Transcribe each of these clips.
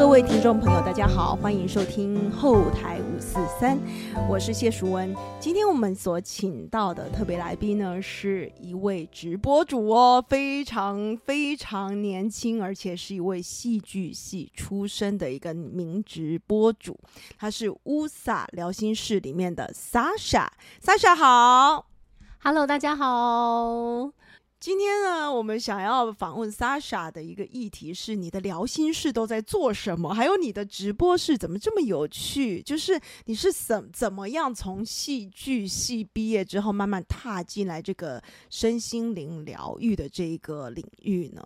各位听众朋友，大家好，欢迎收听后台五四三，我是谢淑文。今天我们所请到的特别来宾呢，是一位直播主哦，非常非常年轻，而且是一位戏剧系出身的一个名直播主，他是乌萨聊心室里面的 Sasha，Sasha 好，Hello，大家好。今天呢，我们想要访问 Sasha 的一个议题是：你的聊心事都在做什么？还有你的直播室怎么这么有趣？就是你是怎怎么样从戏剧系毕业之后，慢慢踏进来这个身心灵疗愈的这一个领域呢？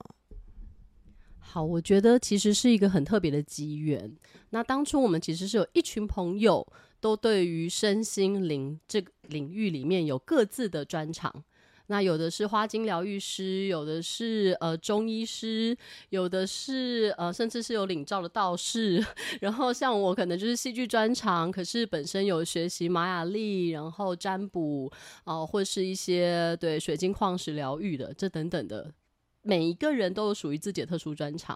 好，我觉得其实是一个很特别的机缘。那当初我们其实是有一群朋友，都对于身心灵这个领域里面有各自的专长。那有的是花精疗愈师，有的是呃中医师，有的是呃甚至是有领照的道士。然后像我可能就是戏剧专长，可是本身有学习玛雅历，然后占卜啊，或是一些对水晶矿石疗愈的这等等的，每一个人都有属于自己的特殊专长。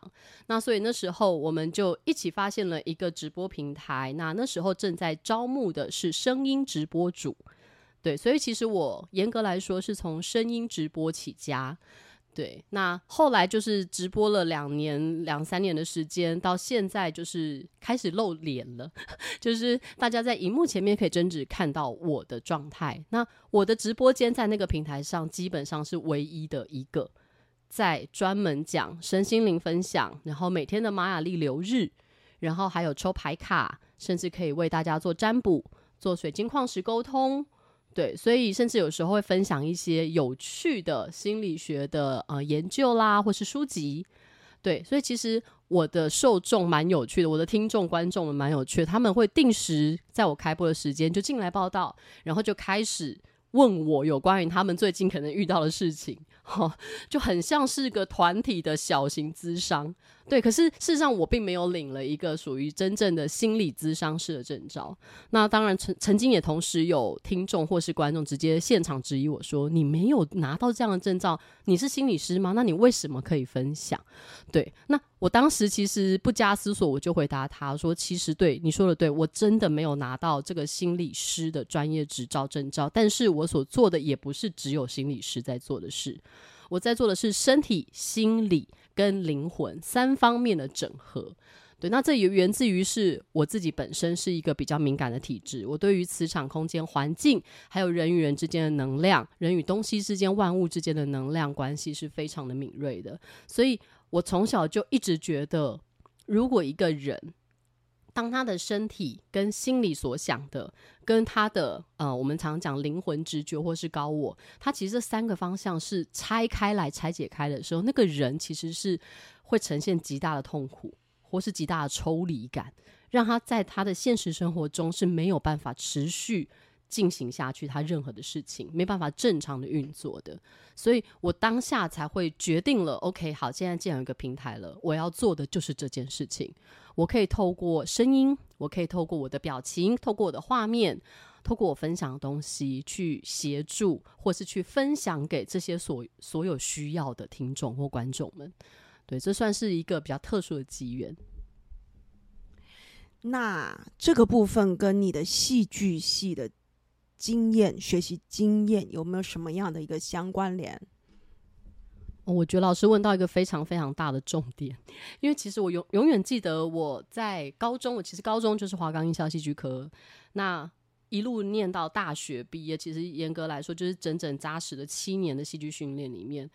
那所以那时候我们就一起发现了一个直播平台。那那时候正在招募的是声音直播主。对，所以其实我严格来说是从声音直播起家，对，那后来就是直播了两年、两三年的时间，到现在就是开始露脸了，就是大家在荧幕前面可以真实看到我的状态。那我的直播间在那个平台上基本上是唯一的一个，在专门讲身心灵分享，然后每天的玛雅历流日，然后还有抽牌卡，甚至可以为大家做占卜、做水晶矿石沟通。对，所以甚至有时候会分享一些有趣的心理学的呃研究啦，或是书籍。对，所以其实我的受众蛮有趣的，我的听众观众们蛮有趣的，他们会定时在我开播的时间就进来报道，然后就开始问我有关于他们最近可能遇到的事情，哈，就很像是个团体的小型咨商。对，可是事实上我并没有领了一个属于真正的心理咨商师的证照。那当然，曾曾经也同时有听众或是观众直接现场质疑我说：“你没有拿到这样的证照，你是心理师吗？那你为什么可以分享？”对，那我当时其实不加思索，我就回答他说：“其实对你说的对，我真的没有拿到这个心理师的专业执照证照，但是我所做的也不是只有心理师在做的事，我在做的是身体、心理。”跟灵魂三方面的整合，对，那这也源自于是我自己本身是一个比较敏感的体质，我对于磁场、空间、环境，还有人与人之间的能量，人与东西之间、万物之间的能量关系是非常的敏锐的，所以我从小就一直觉得，如果一个人。当他的身体跟心里所想的，跟他的呃，我们常讲灵魂直觉或是高我，他其实这三个方向是拆开来拆解开的时候，那个人其实是会呈现极大的痛苦，或是极大的抽离感，让他在他的现实生活中是没有办法持续。进行下去，他任何的事情没办法正常的运作的，所以我当下才会决定了。OK，好，现在既然有一个平台了，我要做的就是这件事情。我可以透过声音，我可以透过我的表情，透过我的画面，透过我分享的东西，去协助或是去分享给这些所所有需要的听众或观众们。对，这算是一个比较特殊的机缘。那这个部分跟你的戏剧系的。经验学习经验有没有什么样的一个相关联？我觉得老师问到一个非常非常大的重点，因为其实我永永远记得我在高中，我其实高中就是华冈艺校戏剧科，那一路念到大学毕业，其实严格来说就是整整扎实的七年的戏剧训练里面，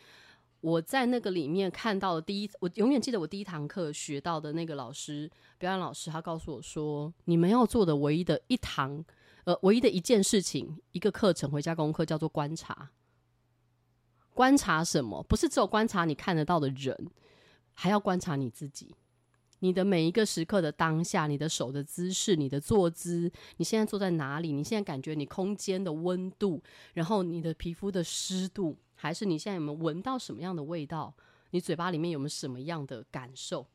我在那个里面看到的第一，我永远记得我第一堂课学到的那个老师，表演老师，他告诉我说，你们要做的唯一的一堂。呃，唯一的一件事情，一个课程回家功课叫做观察。观察什么？不是只有观察你看得到的人，还要观察你自己。你的每一个时刻的当下，你的手的姿势，你的坐姿，你现在坐在哪里？你现在感觉你空间的温度，然后你的皮肤的湿度，还是你现在有没有闻到什么样的味道？你嘴巴里面有没有什么样的感受？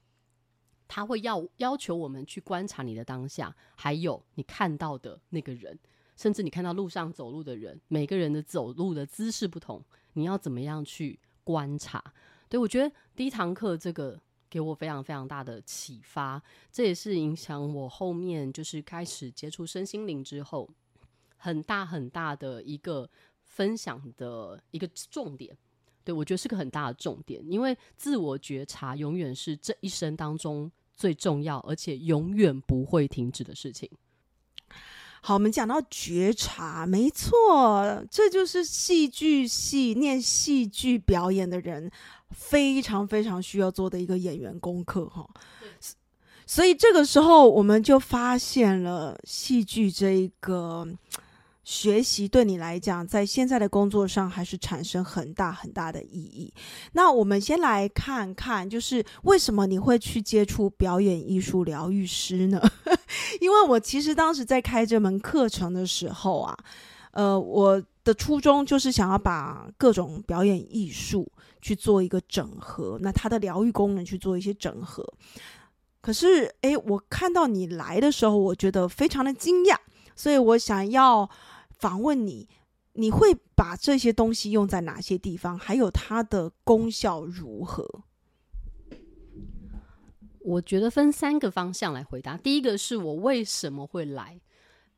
他会要要求我们去观察你的当下，还有你看到的那个人，甚至你看到路上走路的人，每个人的走路的姿势不同，你要怎么样去观察？对我觉得第一堂课这个给我非常非常大的启发。这也是影响我后面就是开始接触身心灵之后，很大很大的一个分享的一个重点。对我觉得是个很大的重点，因为自我觉察永远是这一生当中最重要，而且永远不会停止的事情。好，我们讲到觉察，没错，这就是戏剧系念戏剧表演的人非常非常需要做的一个演员功课哈。所以这个时候，我们就发现了戏剧这一个。学习对你来讲，在现在的工作上还是产生很大很大的意义。那我们先来看看，就是为什么你会去接触表演艺术疗愈师呢？因为我其实当时在开这门课程的时候啊，呃，我的初衷就是想要把各种表演艺术去做一个整合，那它的疗愈功能去做一些整合。可是，诶，我看到你来的时候，我觉得非常的惊讶，所以我想要。访问你，你会把这些东西用在哪些地方？还有它的功效如何？我觉得分三个方向来回答。第一个是我为什么会来？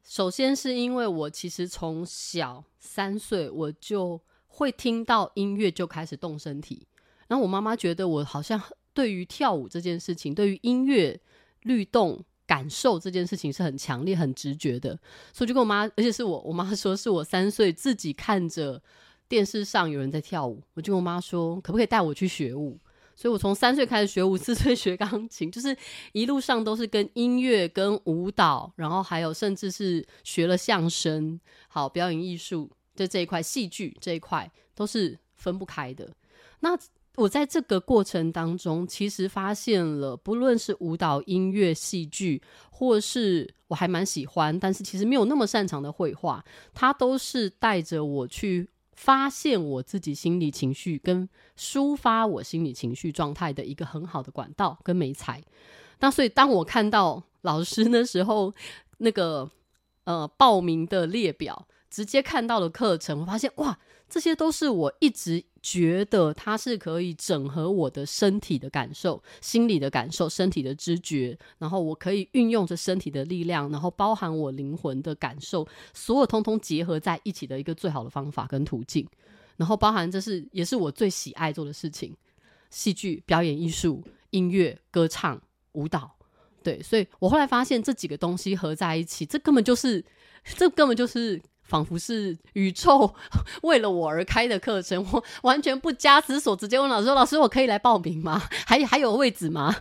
首先是因为我其实从小三岁我就会听到音乐就开始动身体，然后我妈妈觉得我好像对于跳舞这件事情，对于音乐律动。感受这件事情是很强烈、很直觉的，所以就跟我妈，而且是我，我妈说是我三岁自己看着电视上有人在跳舞，我就跟我妈说，可不可以带我去学舞？所以我从三岁开始学舞，四岁学钢琴，就是一路上都是跟音乐、跟舞蹈，然后还有甚至是学了相声，好表演艺术的这一块，戏剧这一块都是分不开的。那我在这个过程当中，其实发现了，不论是舞蹈、音乐、戏剧，或是我还蛮喜欢，但是其实没有那么擅长的绘画，它都是带着我去发现我自己心理情绪跟抒发我心理情绪状态的一个很好的管道跟美材。那所以当我看到老师那时候那个呃报名的列表，直接看到的课程，我发现哇，这些都是我一直。觉得它是可以整合我的身体的感受、心理的感受、身体的知觉，然后我可以运用着身体的力量，然后包含我灵魂的感受，所有通通结合在一起的一个最好的方法跟途径。然后包含这是也是我最喜爱做的事情：戏剧、表演艺术、音乐、歌唱、舞蹈。对，所以我后来发现这几个东西合在一起，这根本就是，这根本就是。仿佛是宇宙 为了我而开的课程，我完全不加思索，直接问老师说：“老师，我可以来报名吗？还还有位置吗？”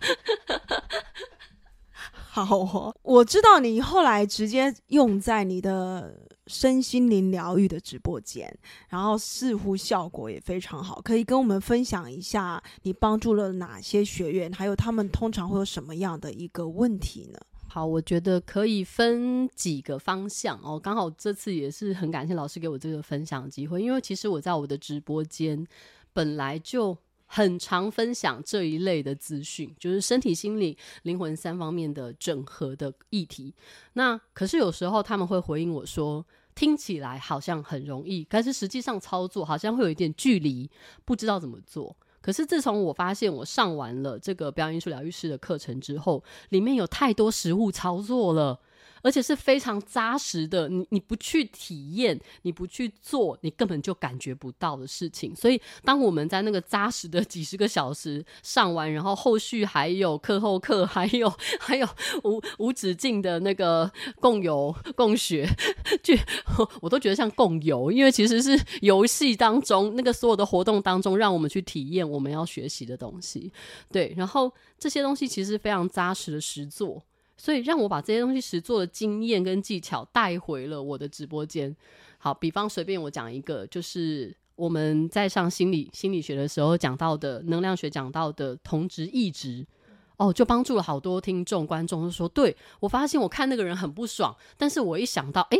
好哦，我知道你后来直接用在你的身心灵疗愈的直播间，然后似乎效果也非常好。可以跟我们分享一下你帮助了哪些学员，还有他们通常会有什么样的一个问题呢？好，我觉得可以分几个方向哦。刚好这次也是很感谢老师给我这个分享机会，因为其实我在我的直播间本来就很常分享这一类的资讯，就是身体、心理、灵魂三方面的整合的议题。那可是有时候他们会回应我说，听起来好像很容易，但是实际上操作好像会有一点距离，不知道怎么做。可是自从我发现我上完了这个表演艺术疗愈师的课程之后，里面有太多实物操作了。而且是非常扎实的，你你不去体验，你不去做，你根本就感觉不到的事情。所以，当我们在那个扎实的几十个小时上完，然后后续还有课后课，还有还有无无止境的那个共游共学，就我都觉得像共游，因为其实是游戏当中那个所有的活动当中，让我们去体验我们要学习的东西。对，然后这些东西其实非常扎实的实做。所以让我把这些东西实做的经验跟技巧带回了我的直播间。好，比方随便我讲一个，就是我们在上心理心理学的时候讲到的能量学讲到的同值异值，哦，就帮助了好多听众观众，就说对我发现我看那个人很不爽，但是我一想到，哎，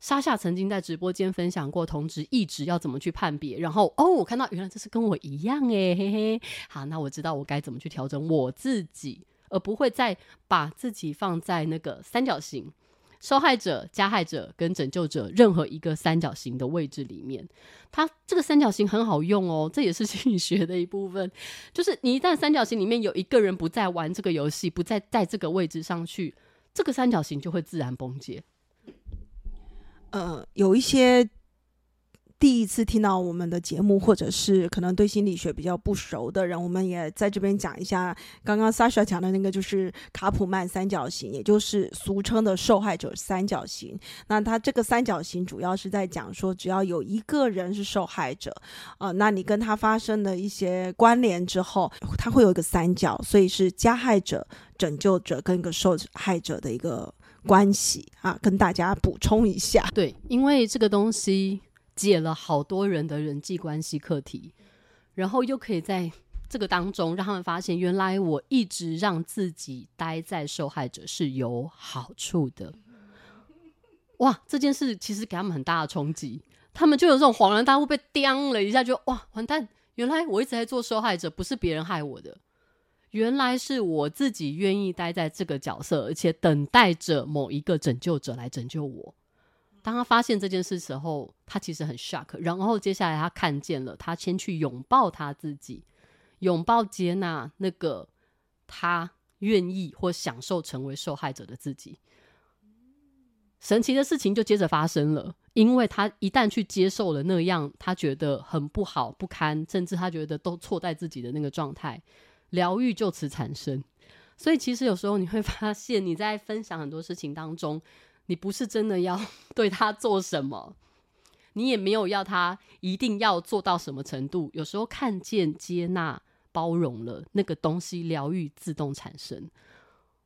沙夏曾经在直播间分享过同值异值要怎么去判别，然后哦，我看到原来这是跟我一样诶，嘿嘿，好，那我知道我该怎么去调整我自己。而不会再把自己放在那个三角形，受害者、加害者跟拯救者任何一个三角形的位置里面，它这个三角形很好用哦，这也是心理学的一部分。就是你一旦三角形里面有一个人不再玩这个游戏，不再在这个位置上去，这个三角形就会自然崩解。呃，有一些。第一次听到我们的节目，或者是可能对心理学比较不熟的人，我们也在这边讲一下。刚刚 Sasha 讲的那个就是卡普曼三角形，也就是俗称的受害者三角形。那它这个三角形主要是在讲说，只要有一个人是受害者，呃，那你跟他发生的一些关联之后，他会有一个三角，所以是加害者、拯救者跟一个受害者的一个关系啊，跟大家补充一下。对，因为这个东西。解了好多人的人际关系课题，然后又可以在这个当中让他们发现，原来我一直让自己待在受害者是有好处的。哇，这件事其实给他们很大的冲击，他们就有这种恍然大悟，被刁了一下，就哇，完蛋！原来我一直在做受害者，不是别人害我的，原来是我自己愿意待在这个角色，而且等待着某一个拯救者来拯救我。当他发现这件事时候，他其实很 shock。然后接下来他看见了，他先去拥抱他自己，拥抱接纳那个他愿意或享受成为受害者的自己。神奇的事情就接着发生了，因为他一旦去接受了那样他觉得很不好不堪，甚至他觉得都错在自己的那个状态，疗愈就此产生。所以其实有时候你会发现，你在分享很多事情当中。你不是真的要 对他做什么，你也没有要他一定要做到什么程度。有时候看见、接纳、包容了那个东西，疗愈自动产生。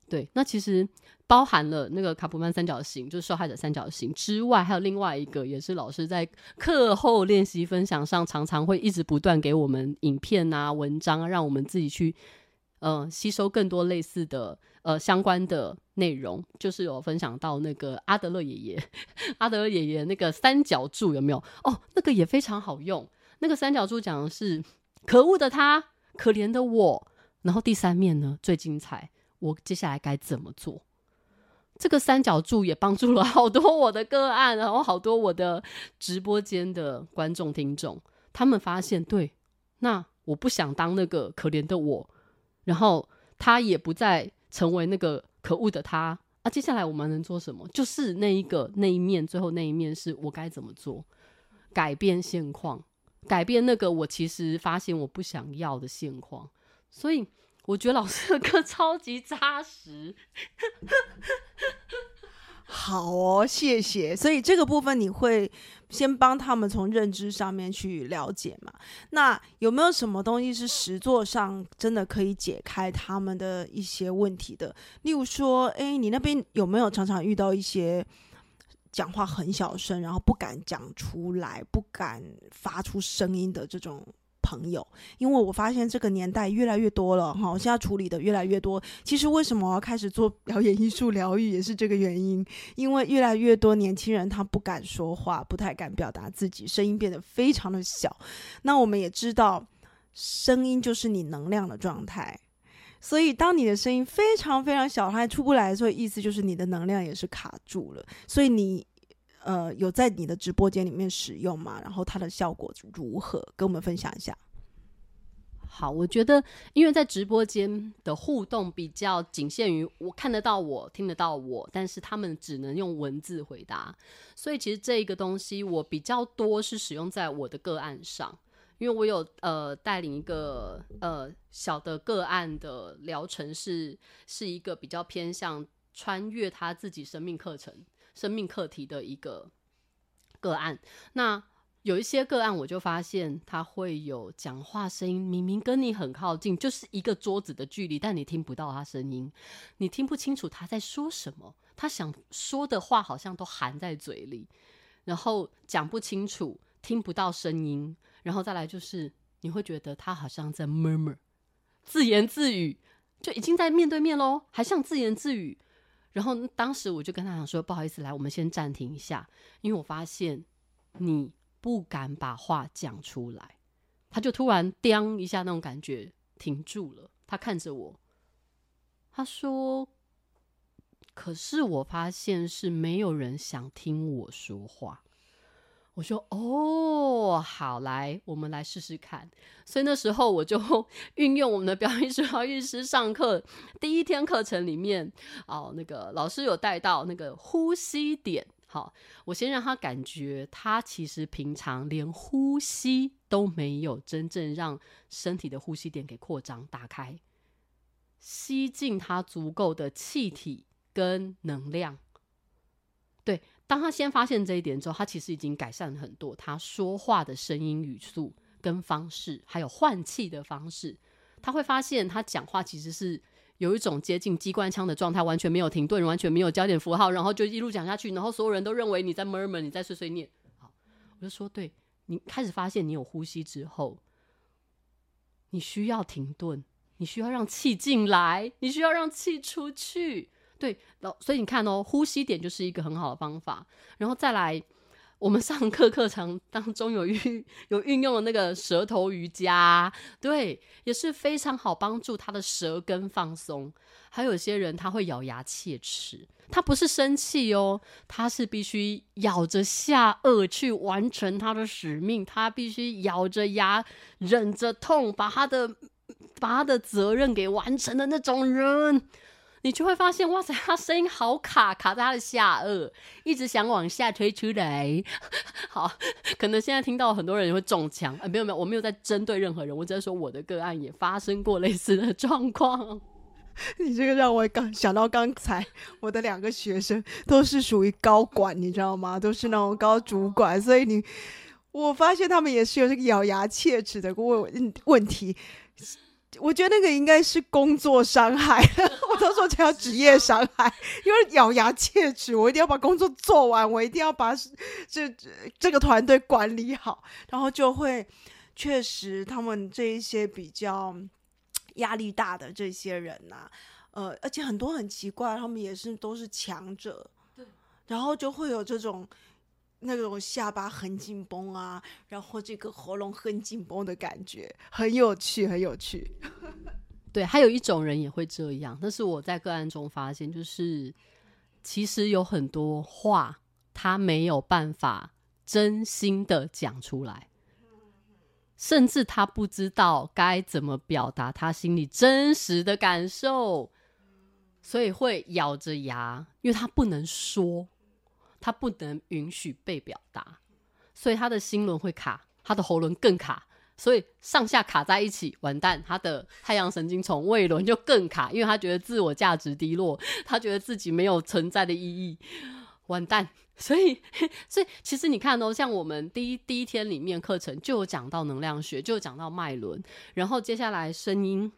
对，那其实包含了那个卡普曼三角形，就是受害者三角形之外，还有另外一个，也是老师在课后练习分享上常常会一直不断给我们影片啊、文章，让我们自己去呃吸收更多类似的。呃，相关的内容就是有分享到那个阿德勒爷爷，阿德勒爷爷那个三角柱有没有？哦，那个也非常好用。那个三角柱讲的是可恶的他，可怜的我。然后第三面呢最精彩，我接下来该怎么做？这个三角柱也帮助了好多我的个案，然后好多我的直播间的观众听众，他们发现对，那我不想当那个可怜的我，然后他也不再。成为那个可恶的他啊！接下来我们能做什么？就是那一个那一面，最后那一面是我该怎么做？改变现况，改变那个我其实发现我不想要的现况。所以我觉得老师的课 超级扎实。好哦，谢谢。所以这个部分你会先帮他们从认知上面去了解嘛？那有没有什么东西是实作上真的可以解开他们的一些问题的？例如说，哎，你那边有没有常常遇到一些讲话很小声，然后不敢讲出来、不敢发出声音的这种？朋友，因为我发现这个年代越来越多了哈，现在处理的越来越多。其实为什么我要开始做表演艺术疗愈，也是这个原因。因为越来越多年轻人他不敢说话，不太敢表达自己，声音变得非常的小。那我们也知道，声音就是你能量的状态，所以当你的声音非常非常小，它出不来的时候，意思就是你的能量也是卡住了。所以你呃有在你的直播间里面使用吗？然后它的效果如何？跟我们分享一下。好，我觉得因为在直播间的互动比较仅限于我看得到我听得到我，但是他们只能用文字回答，所以其实这一个东西我比较多是使用在我的个案上，因为我有呃带领一个呃小的个案的疗程是是一个比较偏向穿越他自己生命课程、生命课题的一个个案，那。有一些个案，我就发现他会有讲话声音，明明跟你很靠近，就是一个桌子的距离，但你听不到他声音，你听不清楚他在说什么，他想说的话好像都含在嘴里，然后讲不清楚，听不到声音，然后再来就是你会觉得他好像在 murmur，自言自语，就已经在面对面喽，还像自言自语。然后当时我就跟他讲说，不好意思，来，我们先暂停一下，因为我发现你。不敢把话讲出来，他就突然“叮”一下，那种感觉停住了。他看着我，他说：“可是我发现是没有人想听我说话。我说：“哦，好，来，我们来试试看。”所以那时候我就 运用我们的表演艺术疗愈师上课第一天课程里面，哦，那个老师有带到那个呼吸点。好，我先让他感觉，他其实平常连呼吸都没有真正让身体的呼吸点给扩张打开，吸进他足够的气体跟能量。对。当他先发现这一点之后，他其实已经改善了很多。他说话的声音、语速跟方式，还有换气的方式，他会发现他讲话其实是有一种接近机关枪的状态，完全没有停顿，完全没有焦点符号，然后就一路讲下去。然后所有人都认为你在 murmur，你在碎碎念。好，我就说，对你开始发现你有呼吸之后，你需要停顿，你需要让气进来，你需要让气出去。对，所以你看哦，呼吸点就是一个很好的方法。然后再来，我们上课课程当中有运有运用的那个舌头瑜伽，对，也是非常好帮助他的舌根放松。还有些人他会咬牙切齿，他不是生气哦，他是必须咬着下颚去完成他的使命，他必须咬着牙忍着痛，把他的把他的责任给完成的那种人。你就会发现，哇塞，他声音好卡，卡在他的下颚，一直想往下推出来。好，可能现在听到很多人会中枪，啊，没有没有，我没有在针对任何人，我只是说我的个案也发生过类似的状况。你这个让我刚想到刚才我的两个学生都是属于高管，你知道吗？都是那种高主管，所以你我发现他们也是有这个咬牙切齿的问问题。我觉得那个应该是工作伤害，我都说叫职业伤害，因为咬牙切齿，我一定要把工作做完，我一定要把这这个团队管理好，然后就会确实他们这一些比较压力大的这些人呐，呃，而且很多很奇怪，他们也是都是强者，对，然后就会有这种。那种下巴很紧绷啊，然后这个喉咙很紧绷的感觉，很有趣，很有趣。对，还有一种人也会这样，但是我在个案中发现，就是其实有很多话他没有办法真心的讲出来，甚至他不知道该怎么表达他心里真实的感受，所以会咬着牙，因为他不能说。他不能允许被表达，所以他的心轮会卡，他的喉轮更卡，所以上下卡在一起，完蛋，他的太阳神经丛胃轮就更卡，因为他觉得自我价值低落，他觉得自己没有存在的意义，完蛋。所以，所以其实你看哦，像我们第一第一天里面课程就有讲到能量学，就有讲到脉轮，然后接下来声音。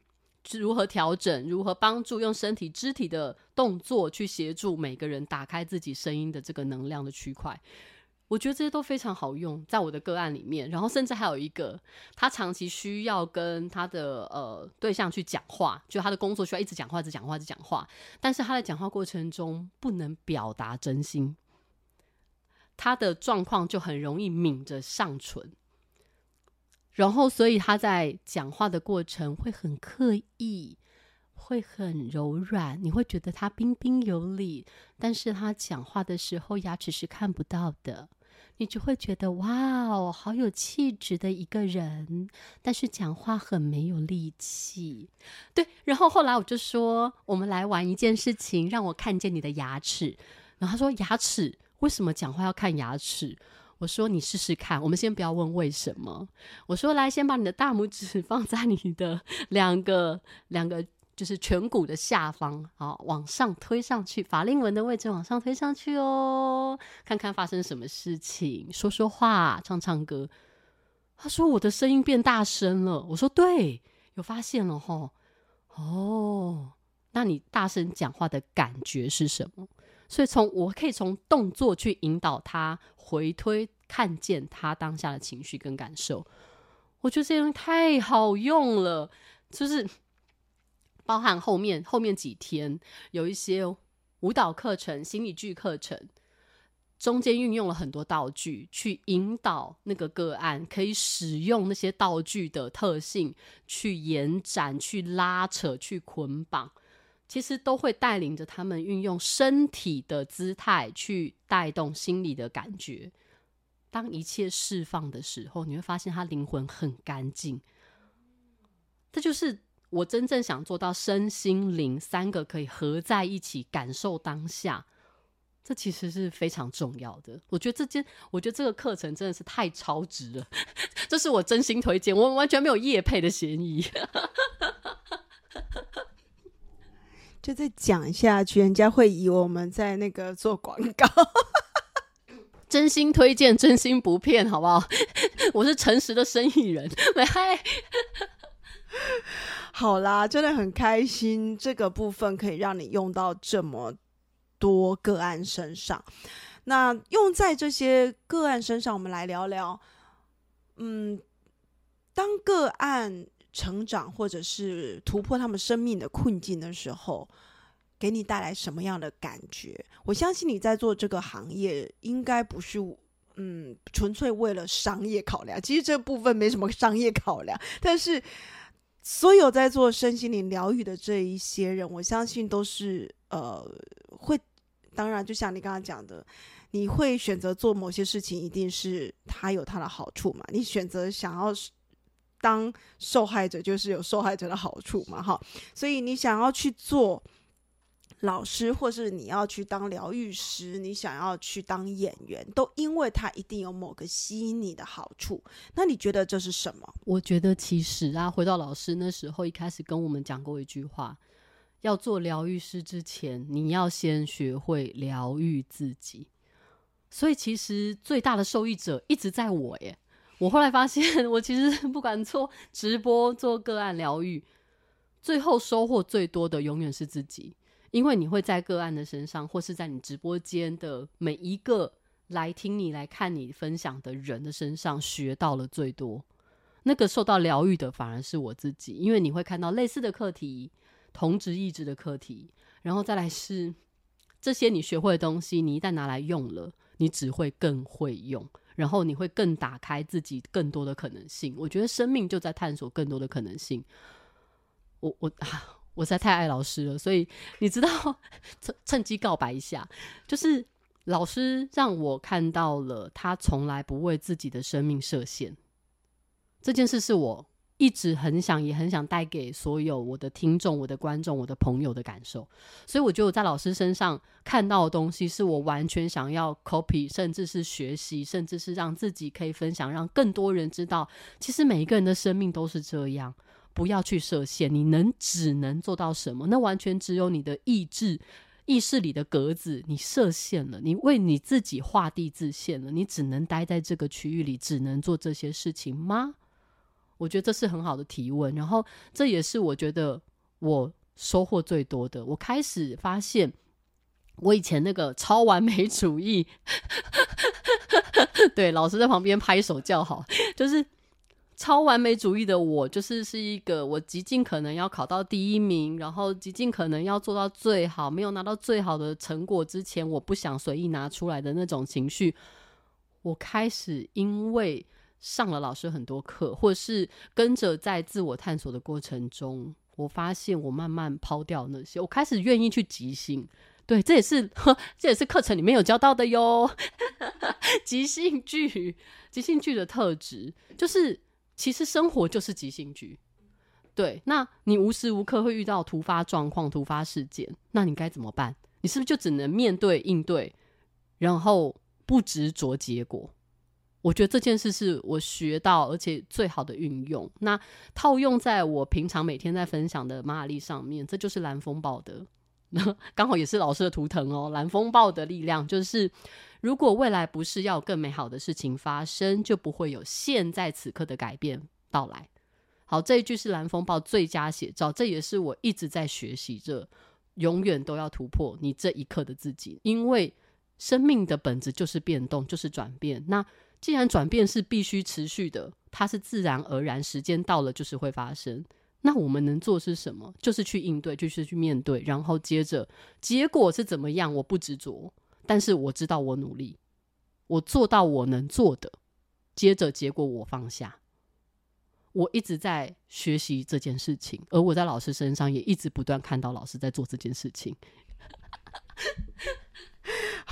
如何调整？如何帮助用身体肢体的动作去协助每个人打开自己声音的这个能量的区块？我觉得这些都非常好用，在我的个案里面。然后甚至还有一个，他长期需要跟他的呃对象去讲话，就他的工作需要一直讲话、一直讲话、一直讲话，但是他在讲话过程中不能表达真心，他的状况就很容易抿着上唇。然后，所以他在讲话的过程会很刻意，会很柔软，你会觉得他彬彬有礼。但是他讲话的时候，牙齿是看不到的，你就会觉得哇哦，好有气质的一个人。但是讲话很没有力气。对，然后后来我就说，我们来玩一件事情，让我看见你的牙齿。然后他说，牙齿为什么讲话要看牙齿？我说你试试看，我们先不要问为什么。我说来，先把你的大拇指 放在你的两个两个就是颧骨的下方，好往上推上去，法令纹的位置往上推上去哦，看看发生什么事情，说说话，唱唱歌。他说我的声音变大声了。我说对，有发现了哈。哦，那你大声讲话的感觉是什么？所以从我可以从动作去引导他回推，看见他当下的情绪跟感受。我觉得这东西太好用了，就是包含后面后面几天有一些舞蹈课程、心理剧课程，中间运用了很多道具去引导那个个案，可以使用那些道具的特性去延展、去拉扯、去捆绑。其实都会带领着他们运用身体的姿态去带动心理的感觉。当一切释放的时候，你会发现他灵魂很干净。这就是我真正想做到身心灵三个可以合在一起感受当下。这其实是非常重要的。我觉得这件，我觉得这个课程真的是太超值了。这是我真心推荐，我完全没有夜配的嫌疑。就再讲下去，人家会以为我们在那个做广告。真心推荐，真心不骗，好不好？我是诚实的生意人。嗨，好啦，真的很开心，这个部分可以让你用到这么多个案身上。那用在这些个案身上，我们来聊聊。嗯，当个案成长或者是突破他们生命的困境的时候。给你带来什么样的感觉？我相信你在做这个行业，应该不是嗯纯粹为了商业考量。其实这部分没什么商业考量，但是所有在做身心灵疗愈的这一些人，我相信都是呃会。当然，就像你刚刚讲的，你会选择做某些事情，一定是它有它的好处嘛。你选择想要当受害者，就是有受害者的好处嘛。哈，所以你想要去做。老师，或是你要去当疗愈师，你想要去当演员，都因为他一定有某个吸引你的好处。那你觉得这是什么？我觉得其实啊，回到老师那时候一开始跟我们讲过一句话：要做疗愈师之前，你要先学会疗愈自己。所以其实最大的受益者一直在我耶。我后来发现，我其实不管做直播、做个案疗愈，最后收获最多的永远是自己。因为你会在个案的身上，或是在你直播间的每一个来听你、来看你分享的人的身上学到了最多。那个受到疗愈的反而是我自己，因为你会看到类似的课题、同质意志的课题，然后再来是这些你学会的东西，你一旦拿来用了，你只会更会用，然后你会更打开自己更多的可能性。我觉得生命就在探索更多的可能性。我我啊。我实在太爱老师了，所以你知道，趁趁机告白一下，就是老师让我看到了他从来不为自己的生命设限这件事，是我一直很想也很想带给所有我的听众、我的观众、我的朋友的感受。所以我觉得我在老师身上看到的东西，是我完全想要 copy，甚至是学习，甚至是让自己可以分享，让更多人知道，其实每一个人的生命都是这样。不要去设限，你能只能做到什么？那完全只有你的意志、意识里的格子，你设限了，你为你自己画地自限了，你只能待在这个区域里，只能做这些事情吗？我觉得这是很好的提问，然后这也是我觉得我收获最多的。我开始发现，我以前那个超完美主义，对老师在旁边拍手叫好，就是。超完美主义的我，就是是一个我极尽可能要考到第一名，然后极尽可能要做到最好。没有拿到最好的成果之前，我不想随意拿出来的那种情绪。我开始因为上了老师很多课，或是跟着在自我探索的过程中，我发现我慢慢抛掉那些，我开始愿意去即兴。对，这也是呵这也是课程里面有教到的哟。即兴剧，即兴剧的特质就是。其实生活就是即兴剧，对。那你无时无刻会遇到突发状况、突发事件，那你该怎么办？你是不是就只能面对应对，然后不执着结果？我觉得这件事是我学到而且最好的运用。那套用在我平常每天在分享的马雅历上面，这就是蓝风暴的，刚好也是老师的图腾哦。蓝风暴的力量就是。如果未来不是要更美好的事情发生，就不会有现在此刻的改变到来。好，这一句是蓝风暴最佳写照，这也是我一直在学习着，永远都要突破你这一刻的自己，因为生命的本质就是变动，就是转变。那既然转变是必须持续的，它是自然而然，时间到了就是会发生。那我们能做是什么？就是去应对，就是去面对，然后接着结果是怎么样，我不执着。但是我知道我努力，我做到我能做的，接着结果我放下。我一直在学习这件事情，而我在老师身上也一直不断看到老师在做这件事情。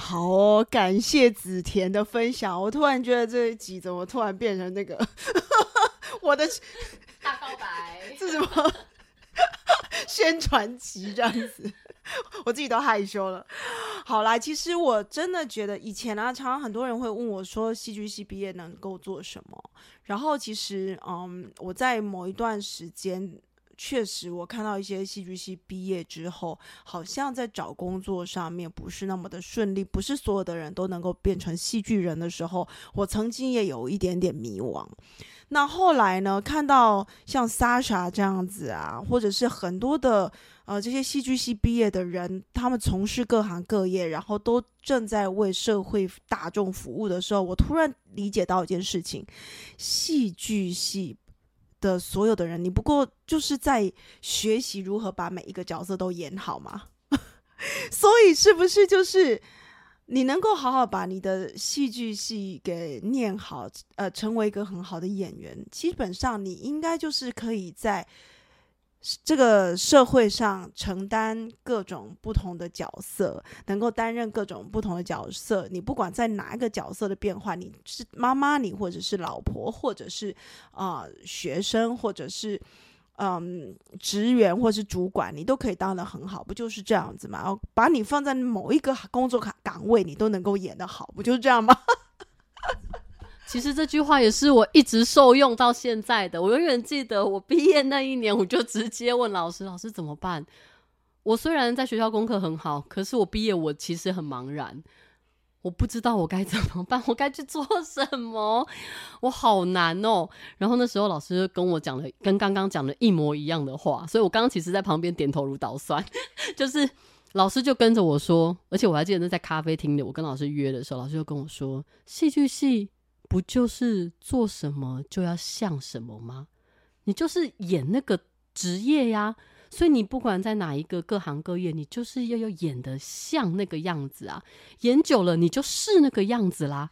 好哦，感谢子田的分享。我突然觉得这一集怎么突然变成那个我的大告白？是什么宣传集这样子？我自己都害羞了。好啦，其实我真的觉得以前啊，常常很多人会问我说，戏剧系毕业能够做什么？然后其实，嗯，我在某一段时间。确实，我看到一些戏剧系毕业之后，好像在找工作上面不是那么的顺利，不是所有的人都能够变成戏剧人的时候，我曾经也有一点点迷惘。那后来呢，看到像 Sasha 这样子啊，或者是很多的呃这些戏剧系毕业的人，他们从事各行各业，然后都正在为社会大众服务的时候，我突然理解到一件事情：戏剧系。的所有的人，你不过就是在学习如何把每一个角色都演好吗？所以是不是就是你能够好好把你的戏剧系给念好，呃，成为一个很好的演员，基本上你应该就是可以在。这个社会上承担各种不同的角色，能够担任各种不同的角色。你不管在哪一个角色的变化，你是妈妈，你或者是老婆，或者是啊学生，或者是嗯职员，或是主管，你都可以当得很好，不就是这样子吗？然后把你放在某一个工作岗岗位，你都能够演得好，不就是这样吗？其实这句话也是我一直受用到现在的。我永远记得我毕业那一年，我就直接问老师：“老师怎么办？”我虽然在学校功课很好，可是我毕业我其实很茫然，我不知道我该怎么办，我该去做什么，我好难哦。然后那时候老师跟我讲了跟刚刚讲的一模一样的话，所以我刚刚其实在旁边点头如捣蒜。就是老师就跟着我说，而且我还记得那在咖啡厅里，我跟老师约的时候，老师就跟我说：“戏剧系。”不就是做什么就要像什么吗？你就是演那个职业呀，所以你不管在哪一个各行各业，你就是要要演的像那个样子啊。演久了，你就是那个样子啦。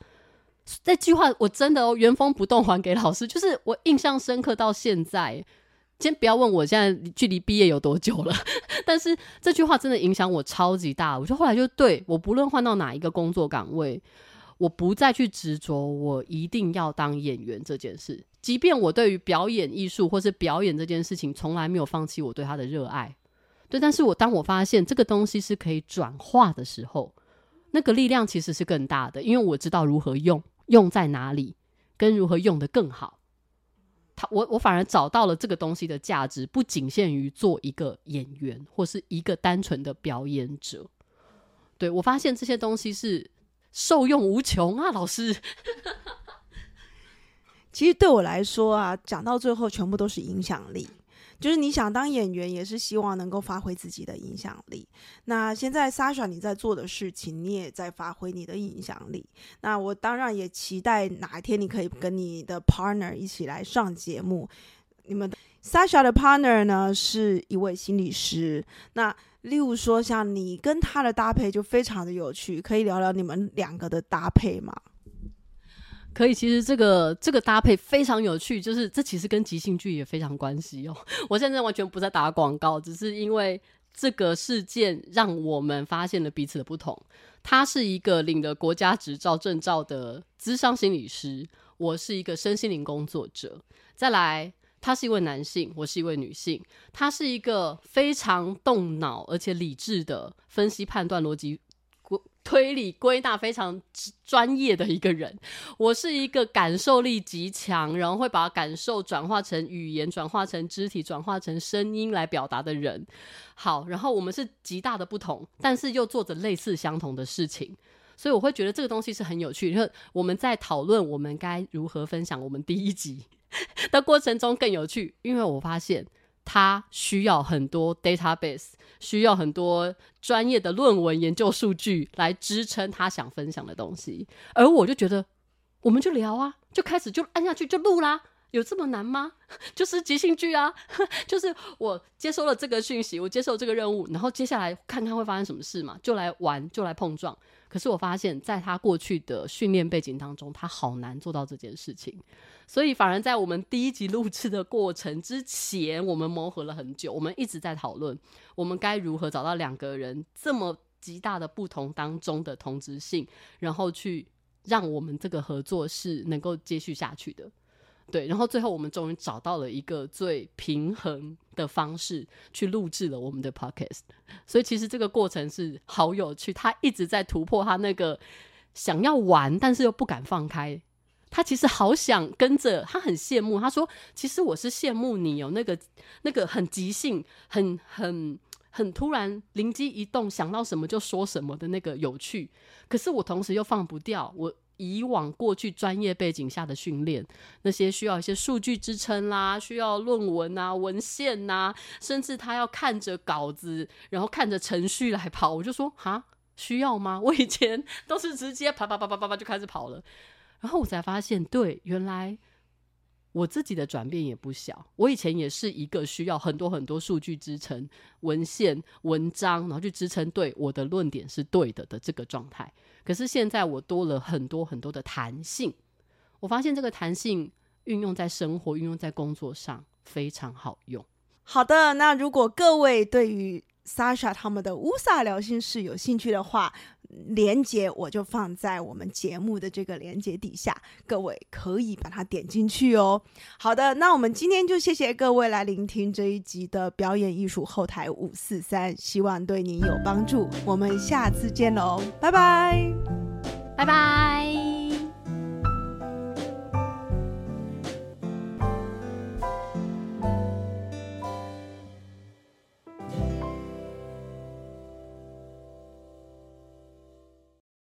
这句话我真的哦，原封不动还给老师，就是我印象深刻到现在。先不要问我现在距离毕业有多久了，但是这句话真的影响我超级大。我就后来就对我不论换到哪一个工作岗位。我不再去执着，我一定要当演员这件事。即便我对于表演艺术或是表演这件事情从来没有放弃我对他的热爱，对，但是我当我发现这个东西是可以转化的时候，那个力量其实是更大的，因为我知道如何用，用在哪里，跟如何用的更好。他，我，我反而找到了这个东西的价值，不仅限于做一个演员或是一个单纯的表演者。对我发现这些东西是。受用无穷啊，老师。其实对我来说啊，讲到最后全部都是影响力。就是你想当演员，也是希望能够发挥自己的影响力。那现在 Sasha 你在做的事情，你也在发挥你的影响力。那我当然也期待哪一天你可以跟你的 partner 一起来上节目。你们 Sasha 的 partner 呢是一位心理师。那例如说，像你跟他的搭配就非常的有趣，可以聊聊你们两个的搭配吗？可以，其实这个这个搭配非常有趣，就是这其实跟即兴剧也非常关系哦。我现在完全不在打广告，只是因为这个事件让我们发现了彼此的不同。他是一个领了国家执照证照的资商心理师，我是一个身心灵工作者。再来。他是一位男性，我是一位女性。他是一个非常动脑而且理智的分析、判断、逻辑、推理、归纳非常专业的一个人。我是一个感受力极强，然后会把感受转化成语言、转化成肢体、转化成声音来表达的人。好，然后我们是极大的不同，但是又做着类似相同的事情，所以我会觉得这个东西是很有趣。然后我们在讨论我们该如何分享我们第一集。的过程中更有趣，因为我发现他需要很多 database，需要很多专业的论文研究数据来支撑他想分享的东西，而我就觉得，我们就聊啊，就开始就按下去就录啦，有这么难吗？就是即兴剧啊，就是我接收了这个讯息，我接受这个任务，然后接下来看看会发生什么事嘛，就来玩，就来碰撞。可是我发现，在他过去的训练背景当中，他好难做到这件事情。所以，反而在我们第一集录制的过程之前，我们磨合了很久，我们一直在讨论，我们该如何找到两个人这么极大的不同当中的同质性，然后去让我们这个合作是能够接续下去的。对，然后最后我们终于找到了一个最平衡的方式去录制了我们的 podcast，所以其实这个过程是好有趣。他一直在突破他那个想要玩，但是又不敢放开。他其实好想跟着，他很羡慕。他说：“其实我是羡慕你有那个那个很即兴、很很很突然、灵机一动，想到什么就说什么的那个有趣。可是我同时又放不掉我。”以往过去专业背景下的训练，那些需要一些数据支撑啦，需要论文啊、文献呐，甚至他要看着稿子，然后看着程序来跑，我就说哈，需要吗？我以前都是直接啪啪啪啪啪啪就开始跑了，然后我才发现，对，原来。我自己的转变也不小，我以前也是一个需要很多很多数据支撑、文献、文章，然后去支撑对我的论点是对的的这个状态。可是现在我多了很多很多的弹性，我发现这个弹性运用在生活、运用在工作上非常好用。好的，那如果各位对于 Sasha 他们的乌萨聊心事有兴趣的话，连接我就放在我们节目的这个连接底下，各位可以把它点进去哦。好的，那我们今天就谢谢各位来聆听这一集的表演艺术后台五四三，希望对您有帮助。我们下次见喽，拜拜，拜拜。